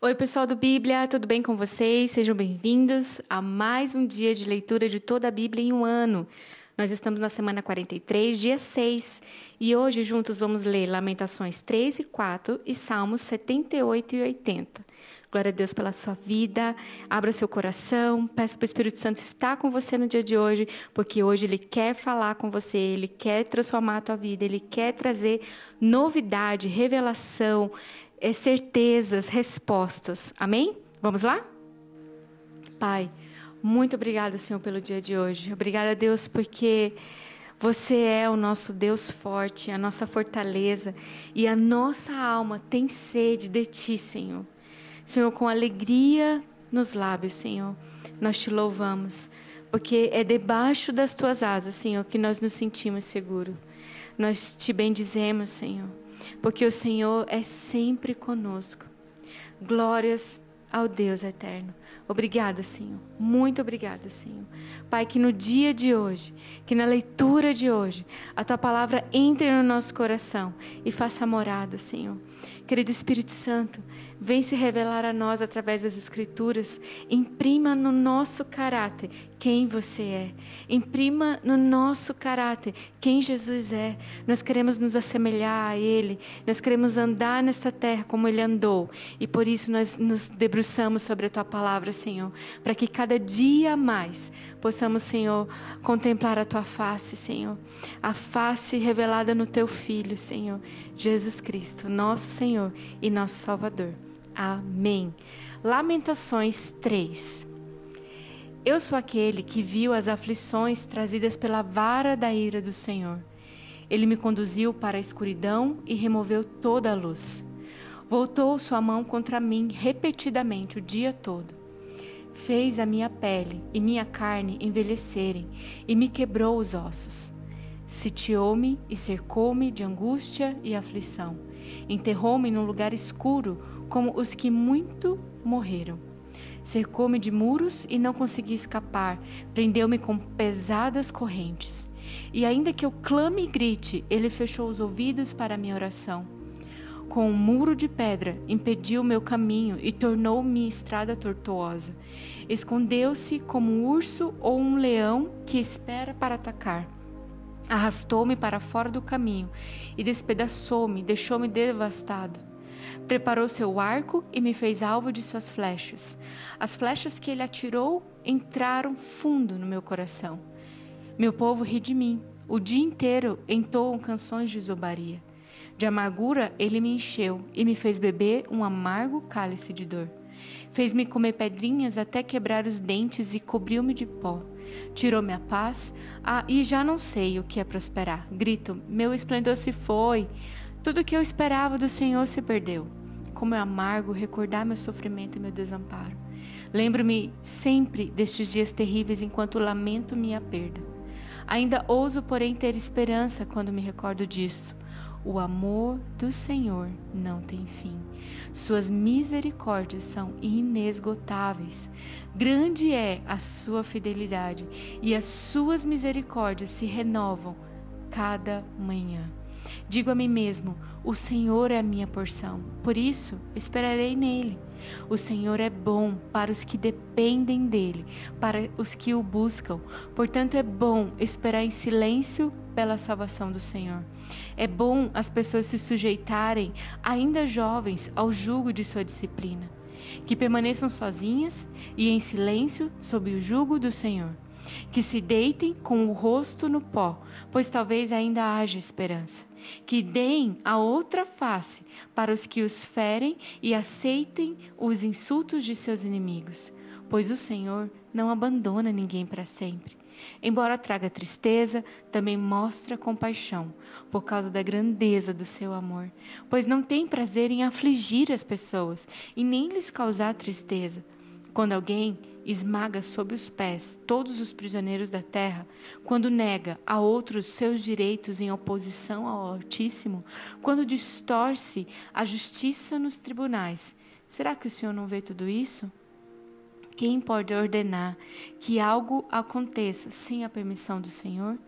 Oi, pessoal do Bíblia, tudo bem com vocês? Sejam bem-vindos a mais um dia de leitura de toda a Bíblia em um ano. Nós estamos na semana 43, dia 6, e hoje juntos vamos ler Lamentações 3 e 4 e Salmos 78 e 80. Glória a Deus pela sua vida. Abra seu coração. Peça para o Espírito Santo estar com você no dia de hoje, porque hoje ele quer falar com você, ele quer transformar a tua vida, ele quer trazer novidade, revelação, eh, certezas, respostas. Amém? Vamos lá? Pai, muito obrigada, Senhor, pelo dia de hoje. Obrigada, Deus, porque você é o nosso Deus forte, a nossa fortaleza e a nossa alma tem sede de Ti, Senhor. Senhor, com alegria nos lábios, Senhor, nós te louvamos, porque é debaixo das Tuas asas, Senhor, que nós nos sentimos seguros. Nós te bendizemos, Senhor, porque o Senhor é sempre conosco. Glórias ao Deus eterno. Obrigada, Senhor. Muito obrigada, Senhor. Pai, que no dia de hoje, que na leitura de hoje, a tua palavra entre no nosso coração e faça morada, Senhor. Querido Espírito Santo, vem se revelar a nós através das Escrituras. Imprima no nosso caráter quem você é. Imprima no nosso caráter quem Jesus é. Nós queremos nos assemelhar a Ele. Nós queremos andar nessa terra como Ele andou. E por isso nós nos debruçamos sobre a Tua palavra, Senhor. Para que cada dia mais possamos, Senhor, contemplar a Tua face, Senhor. A face revelada no Teu Filho, Senhor. Jesus Cristo, nosso Senhor e nosso Salvador. Amém. Lamentações 3. Eu sou aquele que viu as aflições trazidas pela vara da ira do Senhor. Ele me conduziu para a escuridão e removeu toda a luz. Voltou sua mão contra mim repetidamente o dia todo. Fez a minha pele e minha carne envelhecerem e me quebrou os ossos. Sitiou-me e cercou-me de angústia e aflição. Enterrou-me num lugar escuro, como os que muito morreram. Cercou-me de muros e não consegui escapar, prendeu-me com pesadas correntes. E ainda que eu clame e grite, ele fechou os ouvidos para a minha oração. Com um muro de pedra, impediu meu caminho e tornou minha estrada tortuosa. Escondeu-se como um urso ou um leão que espera para atacar. Arrastou-me para fora do caminho e despedaçou-me, deixou-me devastado. Preparou seu arco e me fez alvo de suas flechas. As flechas que ele atirou entraram fundo no meu coração. Meu povo ri de mim. O dia inteiro entoam canções de zombaria. De amargura ele me encheu e me fez beber um amargo cálice de dor. Fez-me comer pedrinhas até quebrar os dentes e cobriu-me de pó. Tirou-me a paz ah, e já não sei o que é prosperar. Grito: Meu esplendor se foi. Tudo o que eu esperava do Senhor se perdeu. Como é amargo recordar meu sofrimento e meu desamparo. Lembro-me sempre destes dias terríveis enquanto lamento minha perda. Ainda ouso, porém, ter esperança quando me recordo disso. O amor do Senhor não tem fim. Suas misericórdias são inesgotáveis. Grande é a sua fidelidade e as suas misericórdias se renovam cada manhã. Digo a mim mesmo: o Senhor é a minha porção, por isso esperarei nele. O Senhor é bom para os que dependem dele, para os que o buscam. Portanto, é bom esperar em silêncio pela salvação do Senhor. É bom as pessoas se sujeitarem, ainda jovens, ao jugo de sua disciplina. Que permaneçam sozinhas e em silêncio sob o jugo do Senhor. Que se deitem com o rosto no pó, pois talvez ainda haja esperança. Que deem a outra face para os que os ferem e aceitem os insultos de seus inimigos, pois o Senhor não abandona ninguém para sempre. Embora traga tristeza, também mostra compaixão, por causa da grandeza do seu amor, pois não tem prazer em afligir as pessoas e nem lhes causar tristeza. Quando alguém esmaga sob os pés todos os prisioneiros da terra, quando nega a outros seus direitos em oposição ao Altíssimo, quando distorce a justiça nos tribunais, será que o Senhor não vê tudo isso? Quem pode ordenar que algo aconteça sem a permissão do Senhor?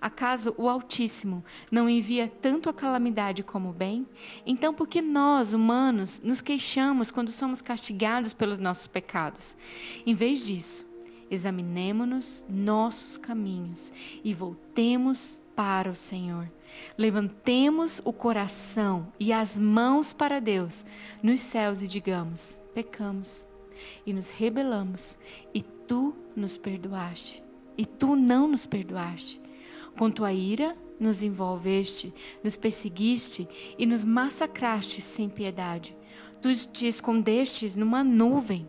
Acaso o Altíssimo não envia tanto a calamidade como o bem? Então, por que nós, humanos, nos queixamos quando somos castigados pelos nossos pecados? Em vez disso, examinemos-nos nossos caminhos e voltemos para o Senhor. Levantemos o coração e as mãos para Deus nos céus e digamos: pecamos e nos rebelamos, e tu nos perdoaste, e tu não nos perdoaste. Com tua ira nos envolveste, nos perseguiste e nos massacraste sem piedade. Tu te escondestes numa nuvem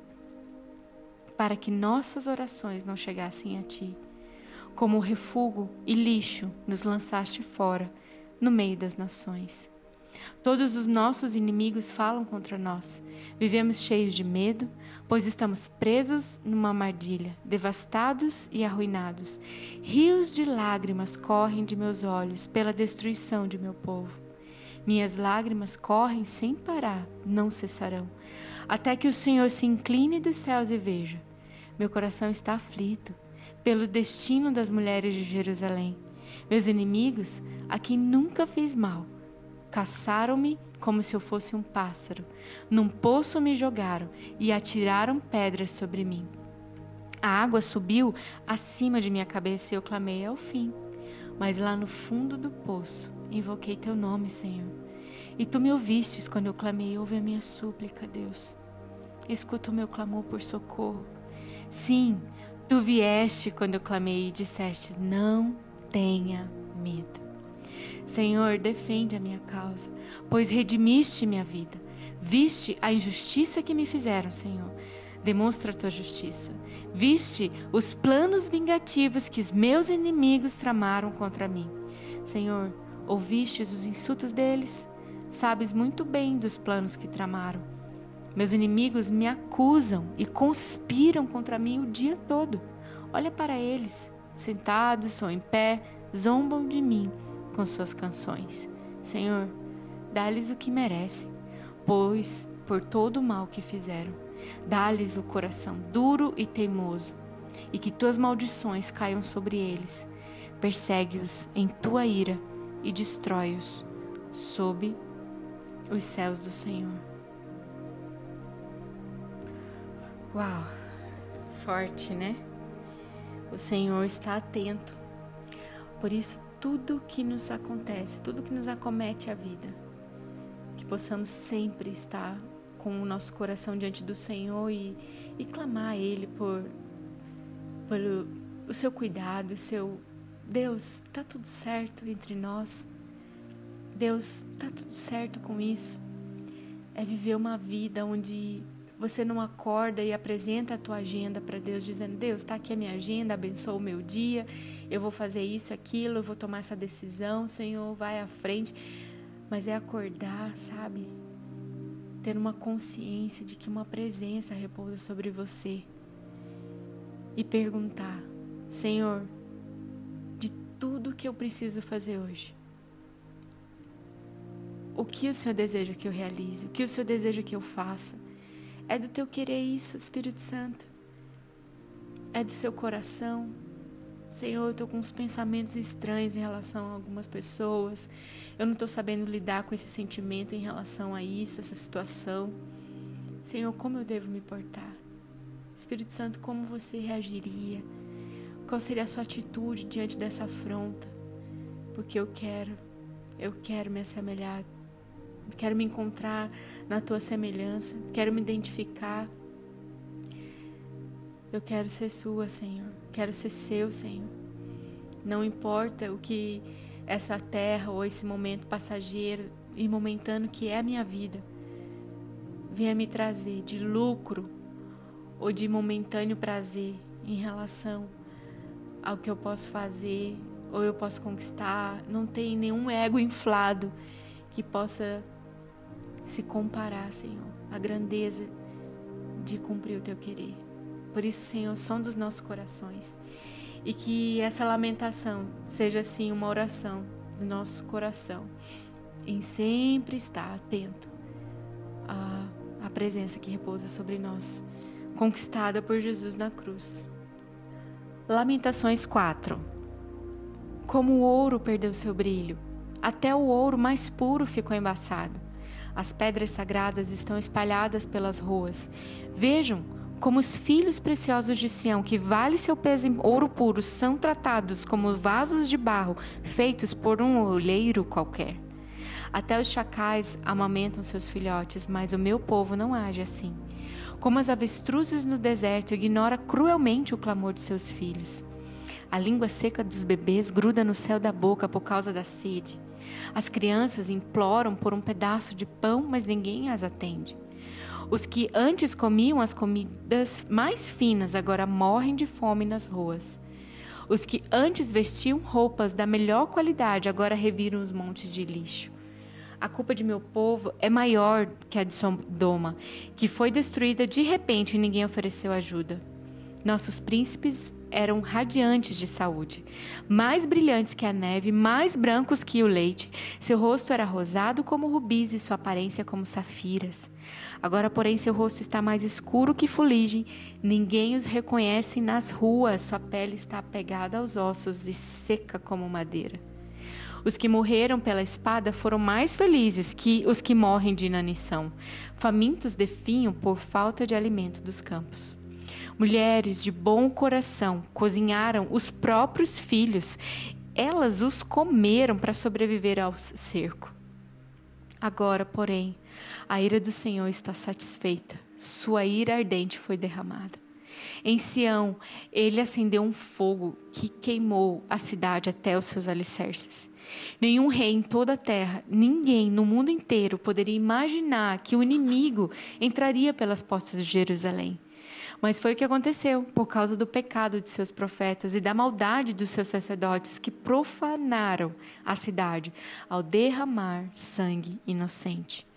para que nossas orações não chegassem a ti. Como refúgio e lixo nos lançaste fora, no meio das nações. Todos os nossos inimigos falam contra nós. Vivemos cheios de medo, pois estamos presos numa armadilha, devastados e arruinados. Rios de lágrimas correm de meus olhos pela destruição de meu povo. Minhas lágrimas correm sem parar, não cessarão, até que o Senhor se incline dos céus e veja. Meu coração está aflito pelo destino das mulheres de Jerusalém. Meus inimigos, a quem nunca fiz mal, caçaram-me como se eu fosse um pássaro. Num poço me jogaram e atiraram pedras sobre mim. A água subiu acima de minha cabeça e eu clamei ao fim. Mas lá no fundo do poço invoquei teu nome, Senhor. E tu me ouvistes quando eu clamei, ouve a minha súplica, Deus. Escuta o meu clamor por socorro. Sim, Tu vieste quando eu clamei e disseste: Não tenha medo. Senhor, defende a minha causa, pois redimiste minha vida. Viste a injustiça que me fizeram, Senhor. Demonstra a tua justiça. Viste os planos vingativos que os meus inimigos tramaram contra mim. Senhor, ouvistes os insultos deles? Sabes muito bem dos planos que tramaram. Meus inimigos me acusam e conspiram contra mim o dia todo. Olha para eles, sentados ou em pé, zombam de mim com suas canções. Senhor, dá-lhes o que merecem, pois por todo o mal que fizeram. Dá-lhes o coração duro e teimoso, e que tuas maldições caiam sobre eles. Persegue-os em tua ira e destrói-os sob os céus do Senhor. Uau, forte, né? O Senhor está atento. Por isso, tudo que nos acontece, tudo que nos acomete a vida, que possamos sempre estar com o nosso coração diante do Senhor e, e clamar a Ele por, por o, o seu cuidado, o seu Deus, tá tudo certo entre nós. Deus, tá tudo certo com isso. É viver uma vida onde você não acorda e apresenta a tua agenda para Deus, dizendo: Deus, está aqui a minha agenda, abençoa o meu dia, eu vou fazer isso, aquilo, eu vou tomar essa decisão, Senhor, vai à frente. Mas é acordar, sabe? Ter uma consciência de que uma presença repousa sobre você e perguntar: Senhor, de tudo que eu preciso fazer hoje, o que o Senhor deseja que eu realize? O que o Senhor deseja que eu faça? É do teu querer isso, Espírito Santo. É do seu coração. Senhor, eu estou com uns pensamentos estranhos em relação a algumas pessoas. Eu não estou sabendo lidar com esse sentimento em relação a isso, essa situação. Senhor, como eu devo me portar? Espírito Santo, como você reagiria? Qual seria a sua atitude diante dessa afronta? Porque eu quero, eu quero me assemelhar quero me encontrar na tua semelhança, quero me identificar. Eu quero ser sua, Senhor, quero ser seu, Senhor. Não importa o que essa terra ou esse momento passageiro e momentâneo que é a minha vida venha me trazer de lucro ou de momentâneo prazer em relação ao que eu posso fazer ou eu posso conquistar. Não tem nenhum ego inflado que possa se comparar, Senhor, à grandeza de cumprir o teu querer. Por isso, Senhor, som dos nossos corações. E que essa lamentação seja, assim, uma oração do nosso coração, em sempre estar atento à, à presença que repousa sobre nós, conquistada por Jesus na cruz. Lamentações 4. Como o ouro perdeu seu brilho, até o ouro mais puro ficou embaçado. As pedras sagradas estão espalhadas pelas ruas. Vejam como os filhos preciosos de Sião, que vale seu peso em ouro puro, são tratados como vasos de barro feitos por um olheiro qualquer. Até os chacais amamentam seus filhotes, mas o meu povo não age assim. Como as avestruzes no deserto, ignora cruelmente o clamor de seus filhos. A língua seca dos bebês gruda no céu da boca por causa da sede. As crianças imploram por um pedaço de pão, mas ninguém as atende. Os que antes comiam as comidas mais finas agora morrem de fome nas ruas. Os que antes vestiam roupas da melhor qualidade agora reviram os montes de lixo. A culpa de meu povo é maior que a de Sodoma, que foi destruída de repente e ninguém ofereceu ajuda. Nossos príncipes eram radiantes de saúde, mais brilhantes que a neve, mais brancos que o leite. Seu rosto era rosado como rubis e sua aparência como safiras. Agora, porém, seu rosto está mais escuro que fuligem. Ninguém os reconhece nas ruas. Sua pele está apegada aos ossos e seca como madeira. Os que morreram pela espada foram mais felizes que os que morrem de inanição. Famintos definham por falta de alimento dos campos. Mulheres de bom coração cozinharam os próprios filhos. Elas os comeram para sobreviver ao cerco. Agora, porém, a ira do Senhor está satisfeita. Sua ira ardente foi derramada. Em Sião, ele acendeu um fogo que queimou a cidade até os seus alicerces. Nenhum rei em toda a terra, ninguém no mundo inteiro poderia imaginar que o inimigo entraria pelas portas de Jerusalém. Mas foi o que aconteceu por causa do pecado de seus profetas e da maldade dos seus sacerdotes que profanaram a cidade ao derramar sangue inocente.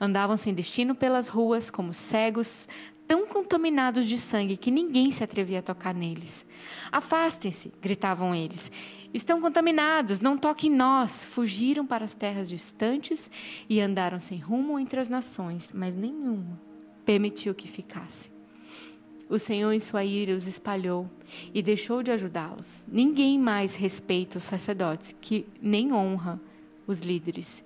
Andavam sem destino pelas ruas como cegos, tão contaminados de sangue que ninguém se atrevia a tocar neles. Afastem-se, gritavam eles. Estão contaminados, não toquem nós. Fugiram para as terras distantes e andaram sem rumo entre as nações, mas nenhuma permitiu que ficassem. O Senhor, em sua ira, os espalhou e deixou de ajudá-los. Ninguém mais respeita os sacerdotes, que nem honra os líderes.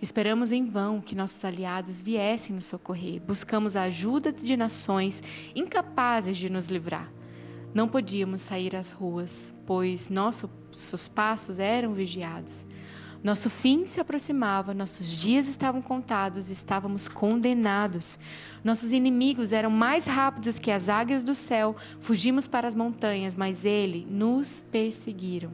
Esperamos em vão que nossos aliados viessem nos socorrer. Buscamos a ajuda de nações incapazes de nos livrar. Não podíamos sair às ruas, pois nossos passos eram vigiados. Nosso fim se aproximava, nossos dias estavam contados, estávamos condenados. Nossos inimigos eram mais rápidos que as águias do céu. Fugimos para as montanhas, mas ele nos perseguiram.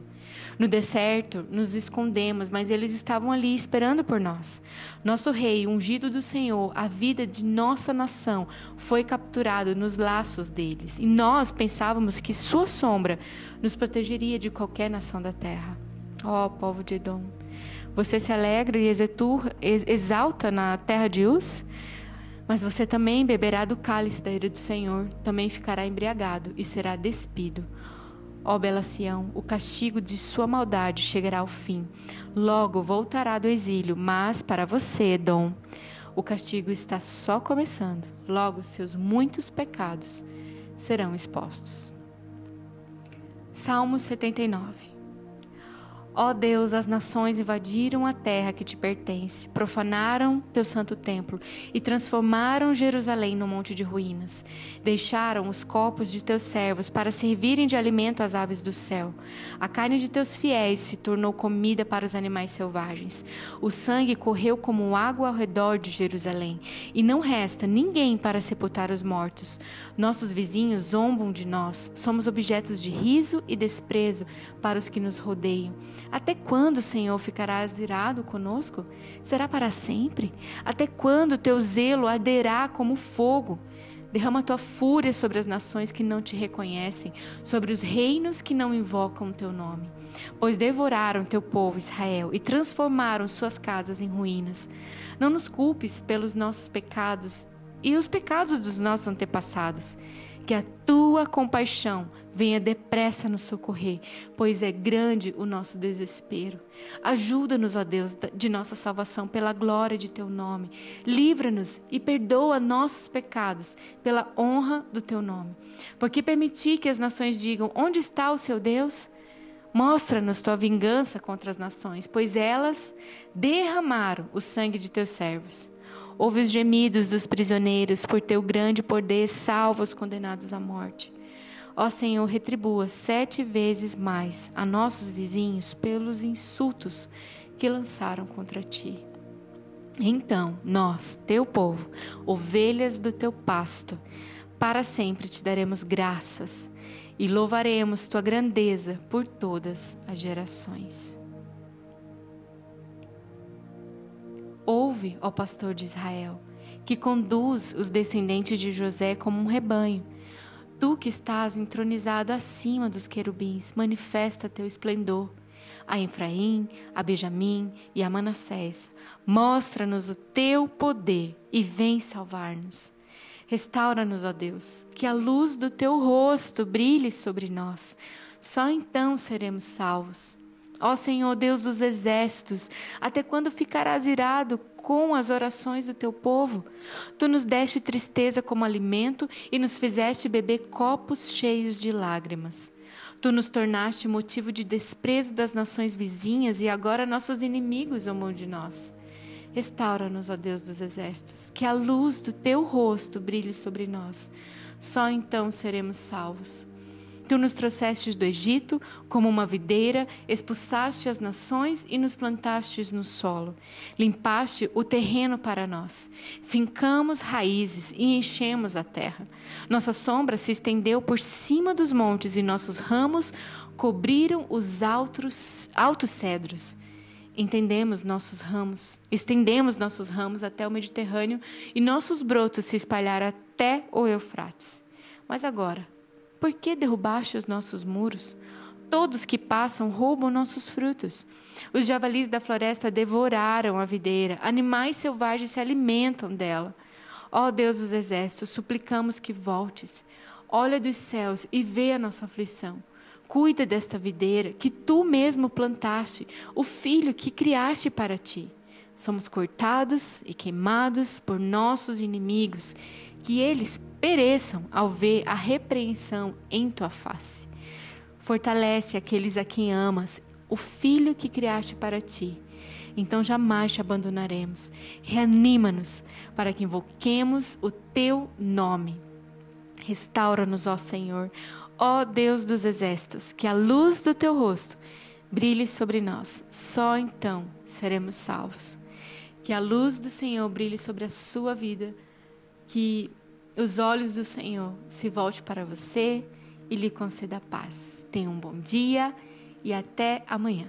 No deserto, nos escondemos, mas eles estavam ali esperando por nós. Nosso rei, ungido do Senhor, a vida de nossa nação, foi capturado nos laços deles. E nós pensávamos que sua sombra nos protegeria de qualquer nação da terra. Ó oh, povo de Edom, você se alegra e exalta na terra de Uz? Mas você também beberá do cálice da ira do Senhor, também ficará embriagado e será despido. Ó bela Sião, o castigo de sua maldade chegará ao fim. Logo voltará do exílio, mas para você, Edom, o castigo está só começando. Logo seus muitos pecados serão expostos. Salmo 79 Ó Deus, as nações invadiram a terra que te pertence, profanaram teu santo templo e transformaram Jerusalém num monte de ruínas. Deixaram os corpos de teus servos para servirem de alimento às aves do céu. A carne de teus fiéis se tornou comida para os animais selvagens. O sangue correu como água ao redor de Jerusalém, e não resta ninguém para sepultar os mortos. Nossos vizinhos zombam de nós, somos objetos de riso e desprezo para os que nos rodeiam. Até quando, Senhor, ficarás irado conosco? Será para sempre? Até quando teu zelo arderá como fogo? Derrama tua fúria sobre as nações que não te reconhecem, sobre os reinos que não invocam o teu nome. Pois devoraram teu povo Israel e transformaram suas casas em ruínas. Não nos culpes pelos nossos pecados e os pecados dos nossos antepassados. Que a tua compaixão venha depressa nos socorrer, pois é grande o nosso desespero. Ajuda-nos, ó Deus, de nossa salvação, pela glória de teu nome. Livra-nos e perdoa nossos pecados, pela honra do teu nome. Porque permitir que as nações digam: onde está o seu Deus? Mostra-nos tua vingança contra as nações, pois elas derramaram o sangue de teus servos. Ouve os gemidos dos prisioneiros, por teu grande poder, salva os condenados à morte. Ó Senhor, retribua sete vezes mais a nossos vizinhos pelos insultos que lançaram contra ti. Então, nós, teu povo, ovelhas do teu pasto, para sempre te daremos graças e louvaremos tua grandeza por todas as gerações. Ouve, ó pastor de Israel, que conduz os descendentes de José como um rebanho. Tu que estás entronizado acima dos querubins, manifesta teu esplendor a Efraim, a Benjamim e a Manassés. Mostra-nos o teu poder e vem salvar-nos. Restaura-nos, ó Deus, que a luz do teu rosto brilhe sobre nós. Só então seremos salvos. Ó Senhor Deus dos exércitos, até quando ficarás irado com as orações do teu povo? Tu nos deste tristeza como alimento e nos fizeste beber copos cheios de lágrimas. Tu nos tornaste motivo de desprezo das nações vizinhas e agora nossos inimigos amam de nós. Restaura-nos, ó Deus dos exércitos, que a luz do teu rosto brilhe sobre nós. Só então seremos salvos. Tu nos trouxestes do Egito como uma videira, expulsaste as nações e nos plantastes no solo. Limpaste o terreno para nós. Fincamos raízes e enchemos a terra. Nossa sombra se estendeu por cima dos montes e nossos ramos cobriram os altos, altos cedros. Entendemos nossos ramos, estendemos nossos ramos até o Mediterrâneo e nossos brotos se espalharam até o Eufrates. Mas agora, por que derrubaste os nossos muros? Todos que passam roubam nossos frutos. Os javalis da floresta devoraram a videira, animais selvagens se alimentam dela. Ó Deus dos exércitos, suplicamos que voltes. Olha dos céus e vê a nossa aflição. Cuida desta videira que tu mesmo plantaste, o filho que criaste para ti. Somos cortados e queimados por nossos inimigos, que eles pereçam ao ver a repreensão em tua face. Fortalece aqueles a quem amas, o filho que criaste para ti. Então jamais te abandonaremos. Reanima-nos para que invoquemos o teu nome. Restaura-nos, ó Senhor, ó Deus dos exércitos, que a luz do teu rosto brilhe sobre nós. Só então seremos salvos. Que a luz do Senhor brilhe sobre a sua vida. Que os olhos do Senhor se volte para você e lhe conceda paz. Tenha um bom dia e até amanhã.